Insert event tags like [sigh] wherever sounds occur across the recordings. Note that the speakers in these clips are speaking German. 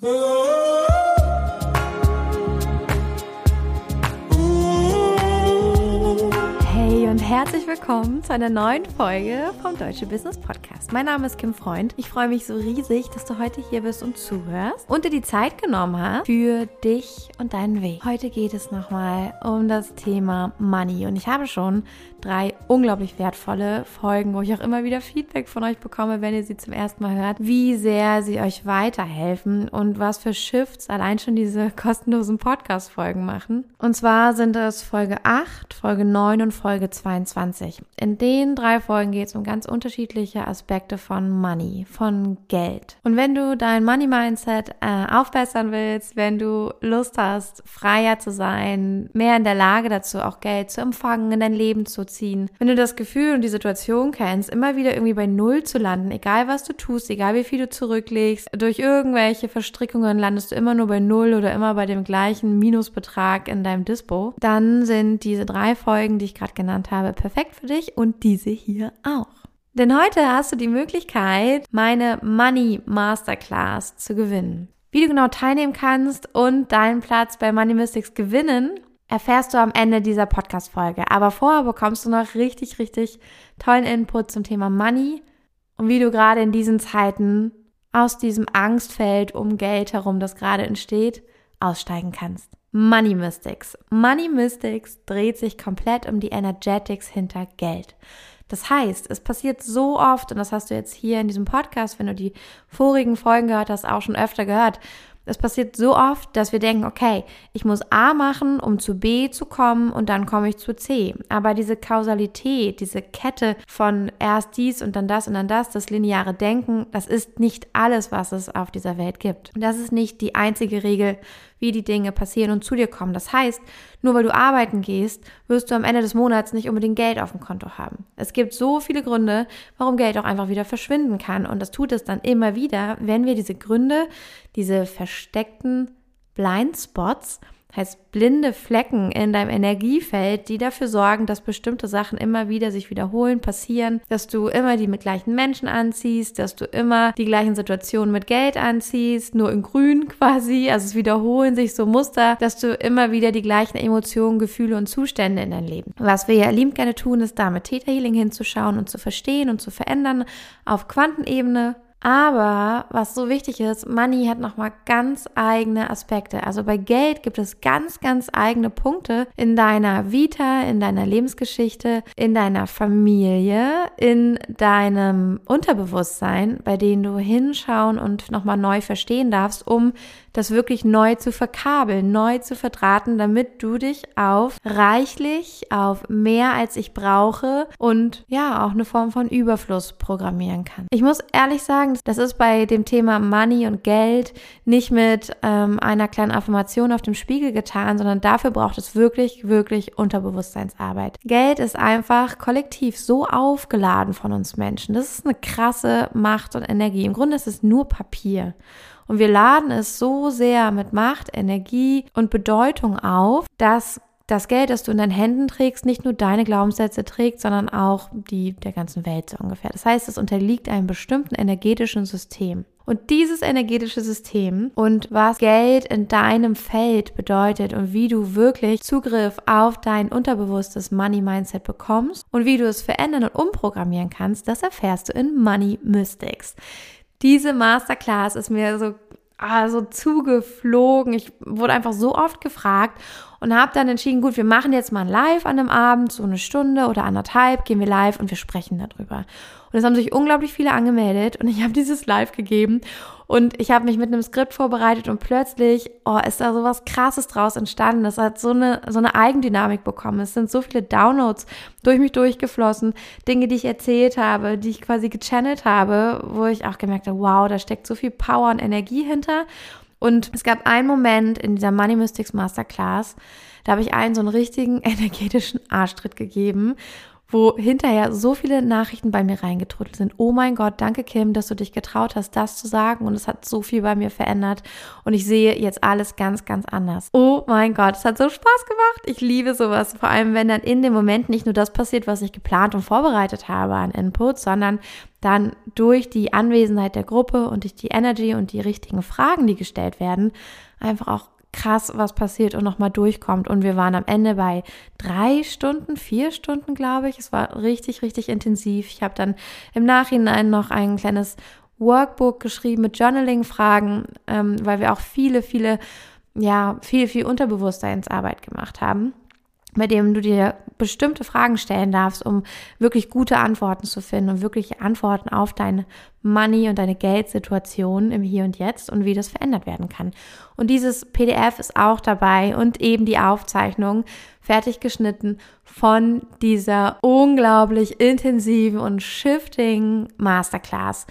Boom. Herzlich willkommen zu einer neuen Folge vom Deutsche Business Podcast. Mein Name ist Kim Freund. Ich freue mich so riesig, dass du heute hier bist und zuhörst und dir die Zeit genommen hast für dich und deinen Weg. Heute geht es nochmal um das Thema Money und ich habe schon drei unglaublich wertvolle Folgen, wo ich auch immer wieder Feedback von euch bekomme, wenn ihr sie zum ersten Mal hört, wie sehr sie euch weiterhelfen und was für Shifts allein schon diese kostenlosen Podcast-Folgen machen. Und zwar sind es Folge 8, Folge 9 und Folge 22. In den drei Folgen geht es um ganz unterschiedliche Aspekte von Money, von Geld. Und wenn du dein Money-Mindset äh, aufbessern willst, wenn du Lust hast, freier zu sein, mehr in der Lage dazu, auch Geld zu empfangen, in dein Leben zu ziehen. Wenn du das Gefühl und die Situation kennst, immer wieder irgendwie bei Null zu landen, egal was du tust, egal wie viel du zurücklegst, durch irgendwelche Verstrickungen landest du immer nur bei Null oder immer bei dem gleichen Minusbetrag in deinem Dispo, dann sind diese drei Folgen, die ich gerade genannt habe, perfekt für dich und diese hier auch. Denn heute hast du die Möglichkeit, meine Money Masterclass zu gewinnen. Wie du genau teilnehmen kannst und deinen Platz bei Money Mystics gewinnen erfährst du am Ende dieser Podcast-Folge. Aber vorher bekommst du noch richtig, richtig tollen Input zum Thema Money und wie du gerade in diesen Zeiten aus diesem Angstfeld um Geld herum, das gerade entsteht, aussteigen kannst. Money Mystics. Money Mystics dreht sich komplett um die Energetics hinter Geld. Das heißt, es passiert so oft, und das hast du jetzt hier in diesem Podcast, wenn du die vorigen Folgen gehört hast, auch schon öfter gehört, es passiert so oft, dass wir denken, okay, ich muss A machen, um zu B zu kommen und dann komme ich zu C. Aber diese Kausalität, diese Kette von erst dies und dann das und dann das, das lineare Denken, das ist nicht alles, was es auf dieser Welt gibt. Und das ist nicht die einzige Regel wie die Dinge passieren und zu dir kommen. Das heißt, nur weil du arbeiten gehst, wirst du am Ende des Monats nicht unbedingt Geld auf dem Konto haben. Es gibt so viele Gründe, warum Geld auch einfach wieder verschwinden kann. Und das tut es dann immer wieder, wenn wir diese Gründe, diese versteckten Blindspots, heißt blinde Flecken in deinem Energiefeld, die dafür sorgen, dass bestimmte Sachen immer wieder sich wiederholen, passieren, dass du immer die mit gleichen Menschen anziehst, dass du immer die gleichen Situationen mit Geld anziehst, nur in grün [laughs] quasi, also es wiederholen sich so Muster, dass du immer wieder die gleichen Emotionen, Gefühle und Zustände in dein Leben. Was wir ja lieb gerne tun, ist da mit Theta Healing hinzuschauen und zu verstehen und zu verändern auf Quantenebene aber was so wichtig ist, Money hat nochmal ganz eigene Aspekte. Also bei Geld gibt es ganz, ganz eigene Punkte in deiner Vita, in deiner Lebensgeschichte, in deiner Familie, in deinem Unterbewusstsein, bei denen du hinschauen und nochmal neu verstehen darfst, um das wirklich neu zu verkabeln, neu zu verdrahten, damit du dich auf reichlich, auf mehr als ich brauche und ja, auch eine Form von Überfluss programmieren kann. Ich muss ehrlich sagen, das ist bei dem Thema Money und Geld nicht mit ähm, einer kleinen Affirmation auf dem Spiegel getan, sondern dafür braucht es wirklich, wirklich Unterbewusstseinsarbeit. Geld ist einfach kollektiv so aufgeladen von uns Menschen. Das ist eine krasse Macht und Energie. Im Grunde ist es nur Papier. Und wir laden es so sehr mit Macht, Energie und Bedeutung auf, dass das Geld, das du in deinen Händen trägst, nicht nur deine Glaubenssätze trägt, sondern auch die der ganzen Welt so ungefähr. Das heißt, es unterliegt einem bestimmten energetischen System. Und dieses energetische System und was Geld in deinem Feld bedeutet und wie du wirklich Zugriff auf dein unterbewusstes Money Mindset bekommst und wie du es verändern und umprogrammieren kannst, das erfährst du in Money Mystics diese Masterclass ist mir so also zugeflogen. Ich wurde einfach so oft gefragt und habe dann entschieden, gut, wir machen jetzt mal ein Live an dem Abend, so eine Stunde oder anderthalb, gehen wir live und wir sprechen darüber. Und es haben sich unglaublich viele angemeldet und ich habe dieses Live gegeben und ich habe mich mit einem Skript vorbereitet und plötzlich, oh, ist da so was Krasses draus entstanden. Das hat so eine, so eine Eigendynamik bekommen. Es sind so viele Downloads durch mich durchgeflossen, Dinge, die ich erzählt habe, die ich quasi gechannelt habe, wo ich auch gemerkt habe, wow, da steckt so viel Power und Energie hinter. Und es gab einen Moment in dieser Money Mystics Masterclass, da habe ich einen so einen richtigen [laughs] energetischen Arschtritt gegeben wo hinterher so viele Nachrichten bei mir reingetrudelt sind. Oh mein Gott, danke Kim, dass du dich getraut hast, das zu sagen und es hat so viel bei mir verändert und ich sehe jetzt alles ganz, ganz anders. Oh mein Gott, es hat so Spaß gemacht. Ich liebe sowas, vor allem wenn dann in dem Moment nicht nur das passiert, was ich geplant und vorbereitet habe an Input, sondern dann durch die Anwesenheit der Gruppe und durch die Energy und die richtigen Fragen, die gestellt werden, einfach auch krass, was passiert und nochmal durchkommt. Und wir waren am Ende bei drei Stunden, vier Stunden, glaube ich. Es war richtig, richtig intensiv. Ich habe dann im Nachhinein noch ein kleines Workbook geschrieben mit Journaling-Fragen, ähm, weil wir auch viele, viele, ja, viel, viel Unterbewusstseinsarbeit gemacht haben bei dem du dir bestimmte Fragen stellen darfst, um wirklich gute Antworten zu finden und wirklich Antworten auf deine Money und deine Geldsituation im Hier und Jetzt und wie das verändert werden kann. Und dieses PDF ist auch dabei und eben die Aufzeichnung fertig geschnitten von dieser unglaublich intensiven und shifting Masterclass.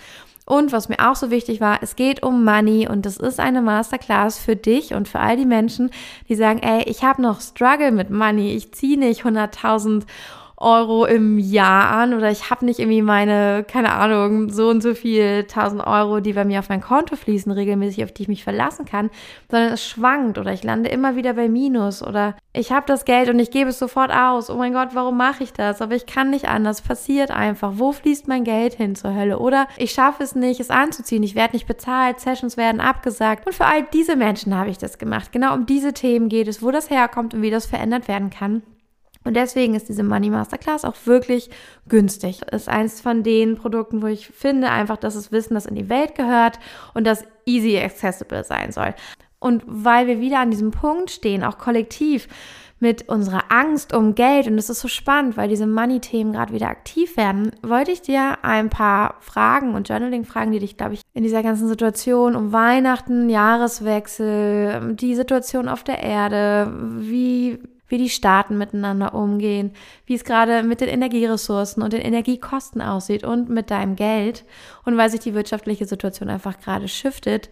Und was mir auch so wichtig war, es geht um Money und das ist eine Masterclass für dich und für all die Menschen, die sagen, ey, ich habe noch Struggle mit Money, ich ziehe nicht 100.000 Euro im Jahr an oder ich habe nicht irgendwie meine, keine Ahnung, so und so viel 1000 Euro, die bei mir auf mein Konto fließen, regelmäßig, auf die ich mich verlassen kann, sondern es schwankt oder ich lande immer wieder bei Minus oder ich habe das Geld und ich gebe es sofort aus. Oh mein Gott, warum mache ich das? Aber ich kann nicht anders. Passiert einfach. Wo fließt mein Geld hin zur Hölle? Oder ich schaffe es nicht, es anzuziehen. Ich werde nicht bezahlt. Sessions werden abgesagt. Und für all diese Menschen habe ich das gemacht. Genau um diese Themen geht es, wo das herkommt und wie das verändert werden kann. Und deswegen ist diese Money Masterclass auch wirklich günstig. Ist eins von den Produkten, wo ich finde einfach, dass das Wissen, das in die Welt gehört und das easy accessible sein soll. Und weil wir wieder an diesem Punkt stehen, auch kollektiv, mit unserer Angst um Geld und es ist so spannend, weil diese Money-Themen gerade wieder aktiv werden, wollte ich dir ein paar Fragen und Journaling-Fragen, die dich, glaube ich, in dieser ganzen Situation um Weihnachten, Jahreswechsel, die Situation auf der Erde, wie wie die Staaten miteinander umgehen, wie es gerade mit den Energieressourcen und den Energiekosten aussieht und mit deinem Geld und weil sich die wirtschaftliche Situation einfach gerade shiftet,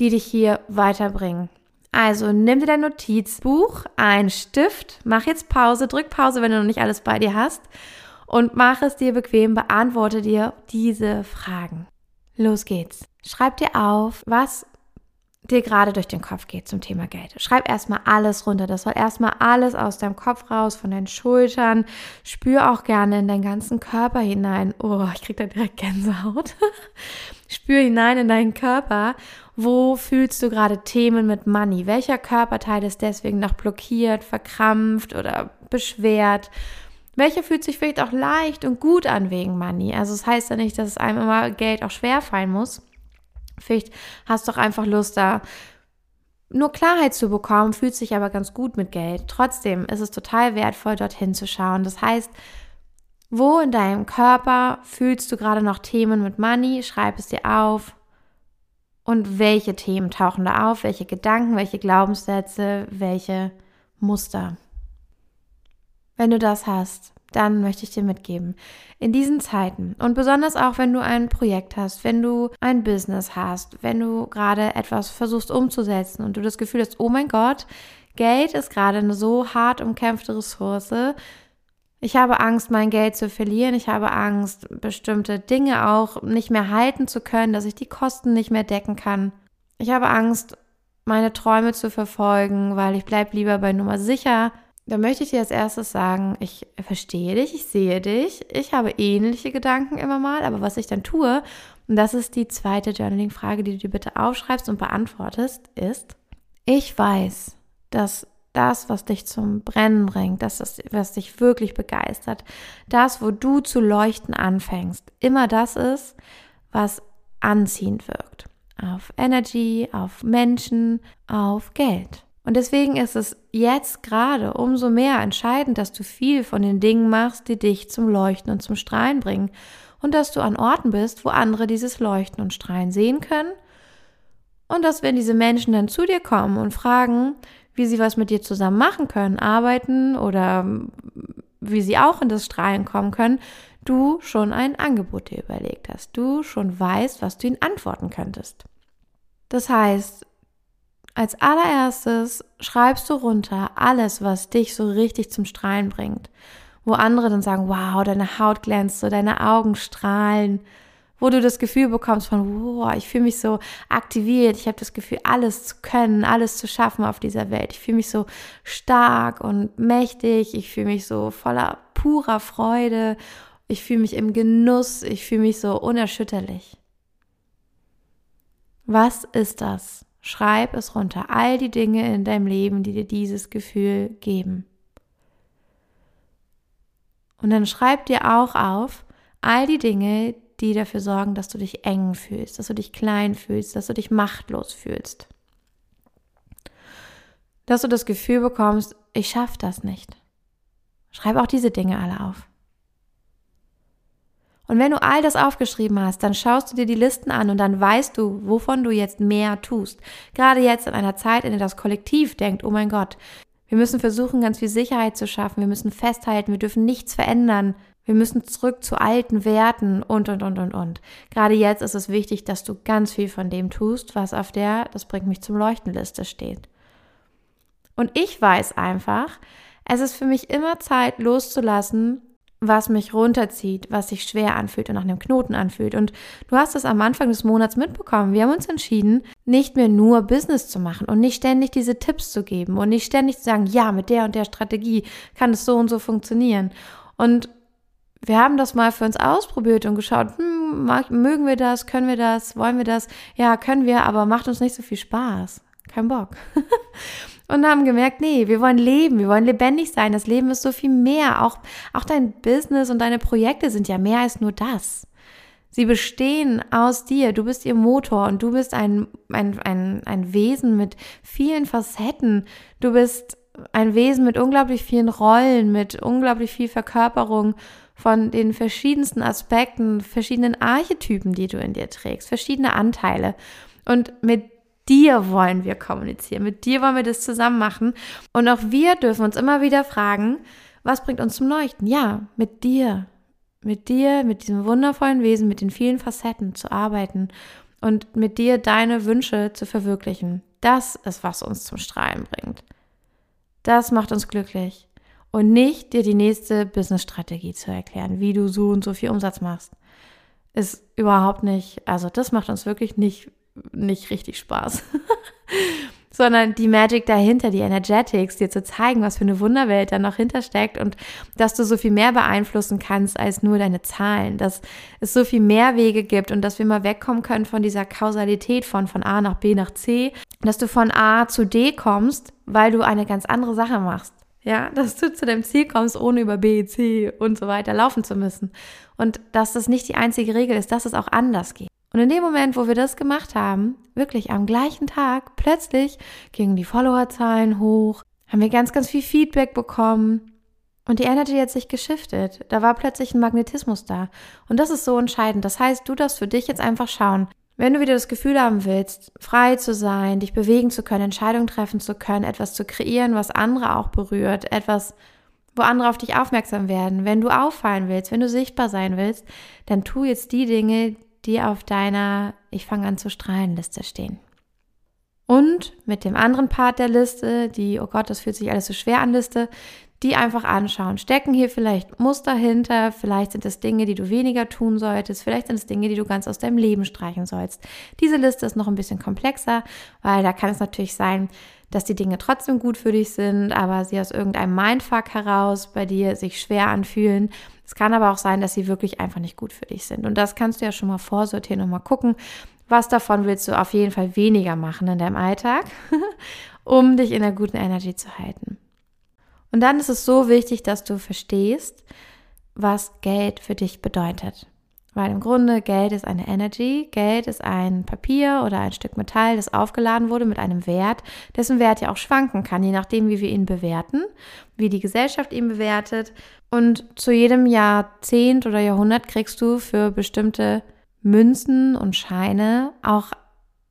die dich hier weiterbringen. Also nimm dir dein Notizbuch, ein Stift, mach jetzt Pause, drück Pause, wenn du noch nicht alles bei dir hast und mach es dir bequem, beantworte dir diese Fragen. Los geht's. Schreib dir auf, was dir gerade durch den Kopf geht zum Thema Geld. Schreib erstmal alles runter. Das soll erstmal alles aus deinem Kopf raus, von deinen Schultern. Spür auch gerne in deinen ganzen Körper hinein. Oh, ich krieg da direkt Gänsehaut. [laughs] Spür hinein in deinen Körper. Wo fühlst du gerade Themen mit Money? Welcher Körperteil ist deswegen noch blockiert, verkrampft oder beschwert? Welcher fühlt sich vielleicht auch leicht und gut an wegen Money? Also es das heißt ja nicht, dass es einem immer Geld auch schwer fallen muss. Vielleicht hast du auch einfach Lust, da nur Klarheit zu bekommen, fühlt sich aber ganz gut mit Geld. Trotzdem ist es total wertvoll, dorthin zu schauen. Das heißt, wo in deinem Körper fühlst du gerade noch Themen mit Money? Schreib es dir auf. Und welche Themen tauchen da auf? Welche Gedanken, welche Glaubenssätze, welche Muster? Wenn du das hast, dann möchte ich dir mitgeben. In diesen Zeiten und besonders auch, wenn du ein Projekt hast, wenn du ein Business hast, wenn du gerade etwas versuchst umzusetzen und du das Gefühl hast, oh mein Gott, Geld ist gerade eine so hart umkämpfte Ressource. Ich habe Angst, mein Geld zu verlieren. Ich habe Angst, bestimmte Dinge auch nicht mehr halten zu können, dass ich die Kosten nicht mehr decken kann. Ich habe Angst, meine Träume zu verfolgen, weil ich bleibe lieber bei Nummer sicher da möchte ich dir als erstes sagen, ich verstehe dich, ich sehe dich, ich habe ähnliche Gedanken immer mal, aber was ich dann tue, und das ist die zweite Journaling-Frage, die du dir bitte aufschreibst und beantwortest, ist, ich weiß, dass das, was dich zum Brennen bringt, das, was dich wirklich begeistert, das, wo du zu leuchten anfängst, immer das ist, was anziehend wirkt. Auf Energy, auf Menschen, auf Geld. Und deswegen ist es jetzt gerade umso mehr entscheidend, dass du viel von den Dingen machst, die dich zum Leuchten und zum Strahlen bringen. Und dass du an Orten bist, wo andere dieses Leuchten und Strahlen sehen können. Und dass wenn diese Menschen dann zu dir kommen und fragen, wie sie was mit dir zusammen machen können, arbeiten oder wie sie auch in das Strahlen kommen können, du schon ein Angebot dir überlegt hast. Du schon weißt, was du ihnen antworten könntest. Das heißt, als allererstes schreibst du runter alles, was dich so richtig zum Strahlen bringt, wo andere dann sagen, wow, deine Haut glänzt so, deine Augen strahlen, wo du das Gefühl bekommst von, wow, ich fühle mich so aktiviert, ich habe das Gefühl, alles zu können, alles zu schaffen auf dieser Welt. Ich fühle mich so stark und mächtig, ich fühle mich so voller purer Freude, ich fühle mich im Genuss, ich fühle mich so unerschütterlich. Was ist das? Schreib es runter. All die Dinge in deinem Leben, die dir dieses Gefühl geben. Und dann schreib dir auch auf all die Dinge, die dafür sorgen, dass du dich eng fühlst, dass du dich klein fühlst, dass du dich machtlos fühlst. Dass du das Gefühl bekommst, ich schaffe das nicht. Schreib auch diese Dinge alle auf. Und wenn du all das aufgeschrieben hast, dann schaust du dir die Listen an und dann weißt du, wovon du jetzt mehr tust. Gerade jetzt in einer Zeit, in der das Kollektiv denkt, oh mein Gott, wir müssen versuchen, ganz viel Sicherheit zu schaffen. Wir müssen festhalten. Wir dürfen nichts verändern. Wir müssen zurück zu alten Werten und, und, und, und, und. Gerade jetzt ist es wichtig, dass du ganz viel von dem tust, was auf der, das bringt mich zum Leuchtenliste steht. Und ich weiß einfach, es ist für mich immer Zeit loszulassen, was mich runterzieht, was sich schwer anfühlt und nach einem Knoten anfühlt. Und du hast es am Anfang des Monats mitbekommen. Wir haben uns entschieden, nicht mehr nur Business zu machen und nicht ständig diese Tipps zu geben und nicht ständig zu sagen, ja, mit der und der Strategie kann es so und so funktionieren. Und wir haben das mal für uns ausprobiert und geschaut, hm, mögen wir das, können wir das, wollen wir das? Ja, können wir, aber macht uns nicht so viel Spaß. Kein Bock. [laughs] und haben gemerkt, nee, wir wollen leben, wir wollen lebendig sein. Das Leben ist so viel mehr. Auch, auch dein Business und deine Projekte sind ja mehr als nur das. Sie bestehen aus dir. Du bist ihr Motor und du bist ein, ein, ein, ein Wesen mit vielen Facetten. Du bist ein Wesen mit unglaublich vielen Rollen, mit unglaublich viel Verkörperung von den verschiedensten Aspekten, verschiedenen Archetypen, die du in dir trägst, verschiedene Anteile. Und mit dir wollen wir kommunizieren, mit dir wollen wir das zusammen machen. Und auch wir dürfen uns immer wieder fragen, was bringt uns zum Leuchten? Ja, mit dir, mit dir, mit diesem wundervollen Wesen, mit den vielen Facetten zu arbeiten und mit dir deine Wünsche zu verwirklichen. Das ist, was uns zum Strahlen bringt. Das macht uns glücklich. Und nicht dir die nächste Business-Strategie zu erklären, wie du so und so viel Umsatz machst. Ist überhaupt nicht, also das macht uns wirklich nicht nicht richtig Spaß. [laughs] sondern die Magic dahinter, die Energetics, dir zu zeigen, was für eine Wunderwelt da noch hintersteckt und dass du so viel mehr beeinflussen kannst als nur deine Zahlen, dass es so viel mehr Wege gibt und dass wir mal wegkommen können von dieser Kausalität von von A nach B nach C, dass du von A zu D kommst, weil du eine ganz andere Sache machst. Ja, dass du zu deinem Ziel kommst, ohne über B, C und so weiter laufen zu müssen. Und dass das nicht die einzige Regel ist, dass es auch anders geht. Und in dem Moment, wo wir das gemacht haben, wirklich am gleichen Tag, plötzlich gingen die Followerzahlen hoch, haben wir ganz, ganz viel Feedback bekommen und die Energy hat sich geschiftet. Da war plötzlich ein Magnetismus da. Und das ist so entscheidend. Das heißt, du darfst für dich jetzt einfach schauen, wenn du wieder das Gefühl haben willst, frei zu sein, dich bewegen zu können, Entscheidungen treffen zu können, etwas zu kreieren, was andere auch berührt, etwas, wo andere auf dich aufmerksam werden, wenn du auffallen willst, wenn du sichtbar sein willst, dann tu jetzt die Dinge, die auf deiner Ich fange an zu strahlen Liste stehen. Und mit dem anderen Part der Liste, die, oh Gott, das fühlt sich alles so schwer an Liste, die einfach anschauen. Stecken hier vielleicht Muster hinter, vielleicht sind es Dinge, die du weniger tun solltest, vielleicht sind es Dinge, die du ganz aus deinem Leben streichen sollst. Diese Liste ist noch ein bisschen komplexer, weil da kann es natürlich sein, dass die Dinge trotzdem gut für dich sind, aber sie aus irgendeinem Mindfuck heraus bei dir sich schwer anfühlen. Es kann aber auch sein, dass sie wirklich einfach nicht gut für dich sind. Und das kannst du ja schon mal vorsortieren und mal gucken, was davon willst du auf jeden Fall weniger machen in deinem Alltag, [laughs] um dich in der guten Energy zu halten. Und dann ist es so wichtig, dass du verstehst, was Geld für dich bedeutet. Weil im Grunde Geld ist eine Energy, Geld ist ein Papier oder ein Stück Metall, das aufgeladen wurde mit einem Wert, dessen Wert ja auch schwanken kann, je nachdem, wie wir ihn bewerten, wie die Gesellschaft ihn bewertet. Und zu jedem Jahrzehnt oder Jahrhundert kriegst du für bestimmte Münzen und Scheine auch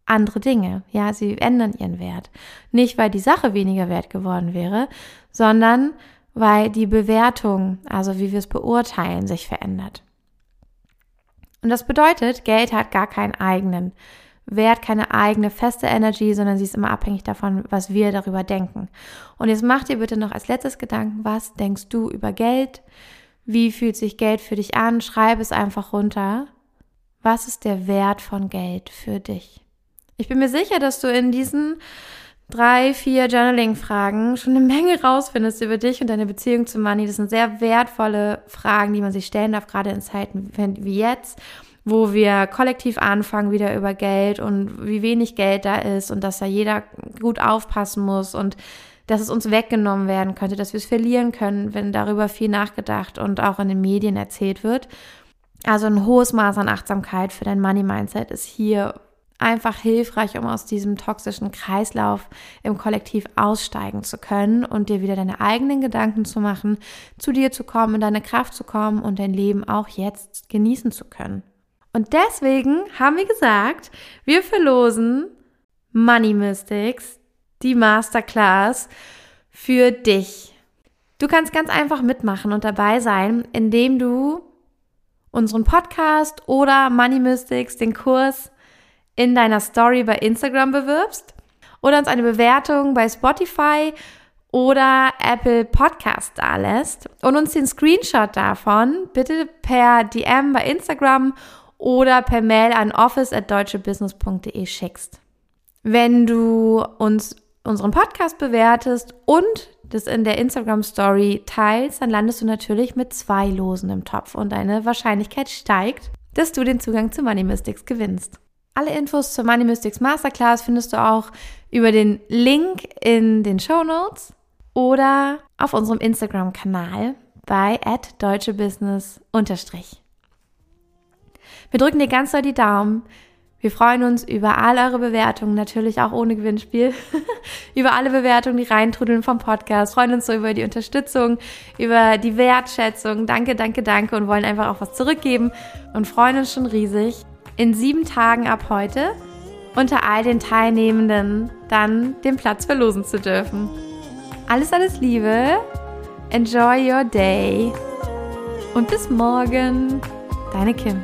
andere Dinge. Ja, sie ändern ihren Wert. Nicht, weil die Sache weniger wert geworden wäre, sondern weil die Bewertung, also wie wir es beurteilen, sich verändert. Und das bedeutet, Geld hat gar keinen eigenen Wert keine eigene feste Energy, sondern sie ist immer abhängig davon, was wir darüber denken. Und jetzt mach dir bitte noch als letztes Gedanken, was denkst du über Geld? Wie fühlt sich Geld für dich an? Schreib es einfach runter. Was ist der Wert von Geld für dich? Ich bin mir sicher, dass du in diesen drei, vier Journaling-Fragen schon eine Menge rausfindest über dich und deine Beziehung zu Money. Das sind sehr wertvolle Fragen, die man sich stellen darf, gerade in Zeiten wie jetzt, wo wir kollektiv anfangen wieder über Geld und wie wenig Geld da ist und dass da jeder gut aufpassen muss und dass es uns weggenommen werden könnte, dass wir es verlieren können, wenn darüber viel nachgedacht und auch in den Medien erzählt wird. Also ein hohes Maß an Achtsamkeit für dein Money Mindset ist hier einfach hilfreich, um aus diesem toxischen Kreislauf im Kollektiv aussteigen zu können und dir wieder deine eigenen Gedanken zu machen, zu dir zu kommen, in deine Kraft zu kommen und dein Leben auch jetzt genießen zu können. Und deswegen haben wir gesagt, wir verlosen Money Mystics, die Masterclass für dich. Du kannst ganz einfach mitmachen und dabei sein, indem du unseren Podcast oder Money Mystics, den Kurs, in deiner Story bei Instagram bewirbst oder uns eine Bewertung bei Spotify oder Apple Podcast da lässt und uns den Screenshot davon bitte per DM bei Instagram oder per Mail an office@deutschebusiness.de schickst. Wenn du uns unseren Podcast bewertest und das in der Instagram Story teilst, dann landest du natürlich mit zwei Losen im Topf und deine Wahrscheinlichkeit steigt, dass du den Zugang zu Money Mystics gewinnst. Alle Infos zur Money Mystics Masterclass findest du auch über den Link in den Show Notes oder auf unserem Instagram-Kanal bei deutschebusiness Wir drücken dir ganz doll die Daumen. Wir freuen uns über all eure Bewertungen, natürlich auch ohne Gewinnspiel, [laughs] über alle Bewertungen, die reintrudeln vom Podcast, freuen uns so über die Unterstützung, über die Wertschätzung. Danke, danke, danke und wollen einfach auch was zurückgeben und freuen uns schon riesig, in sieben Tagen ab heute unter all den Teilnehmenden dann den Platz verlosen zu dürfen. Alles, alles Liebe, enjoy your day und bis morgen, deine Kim.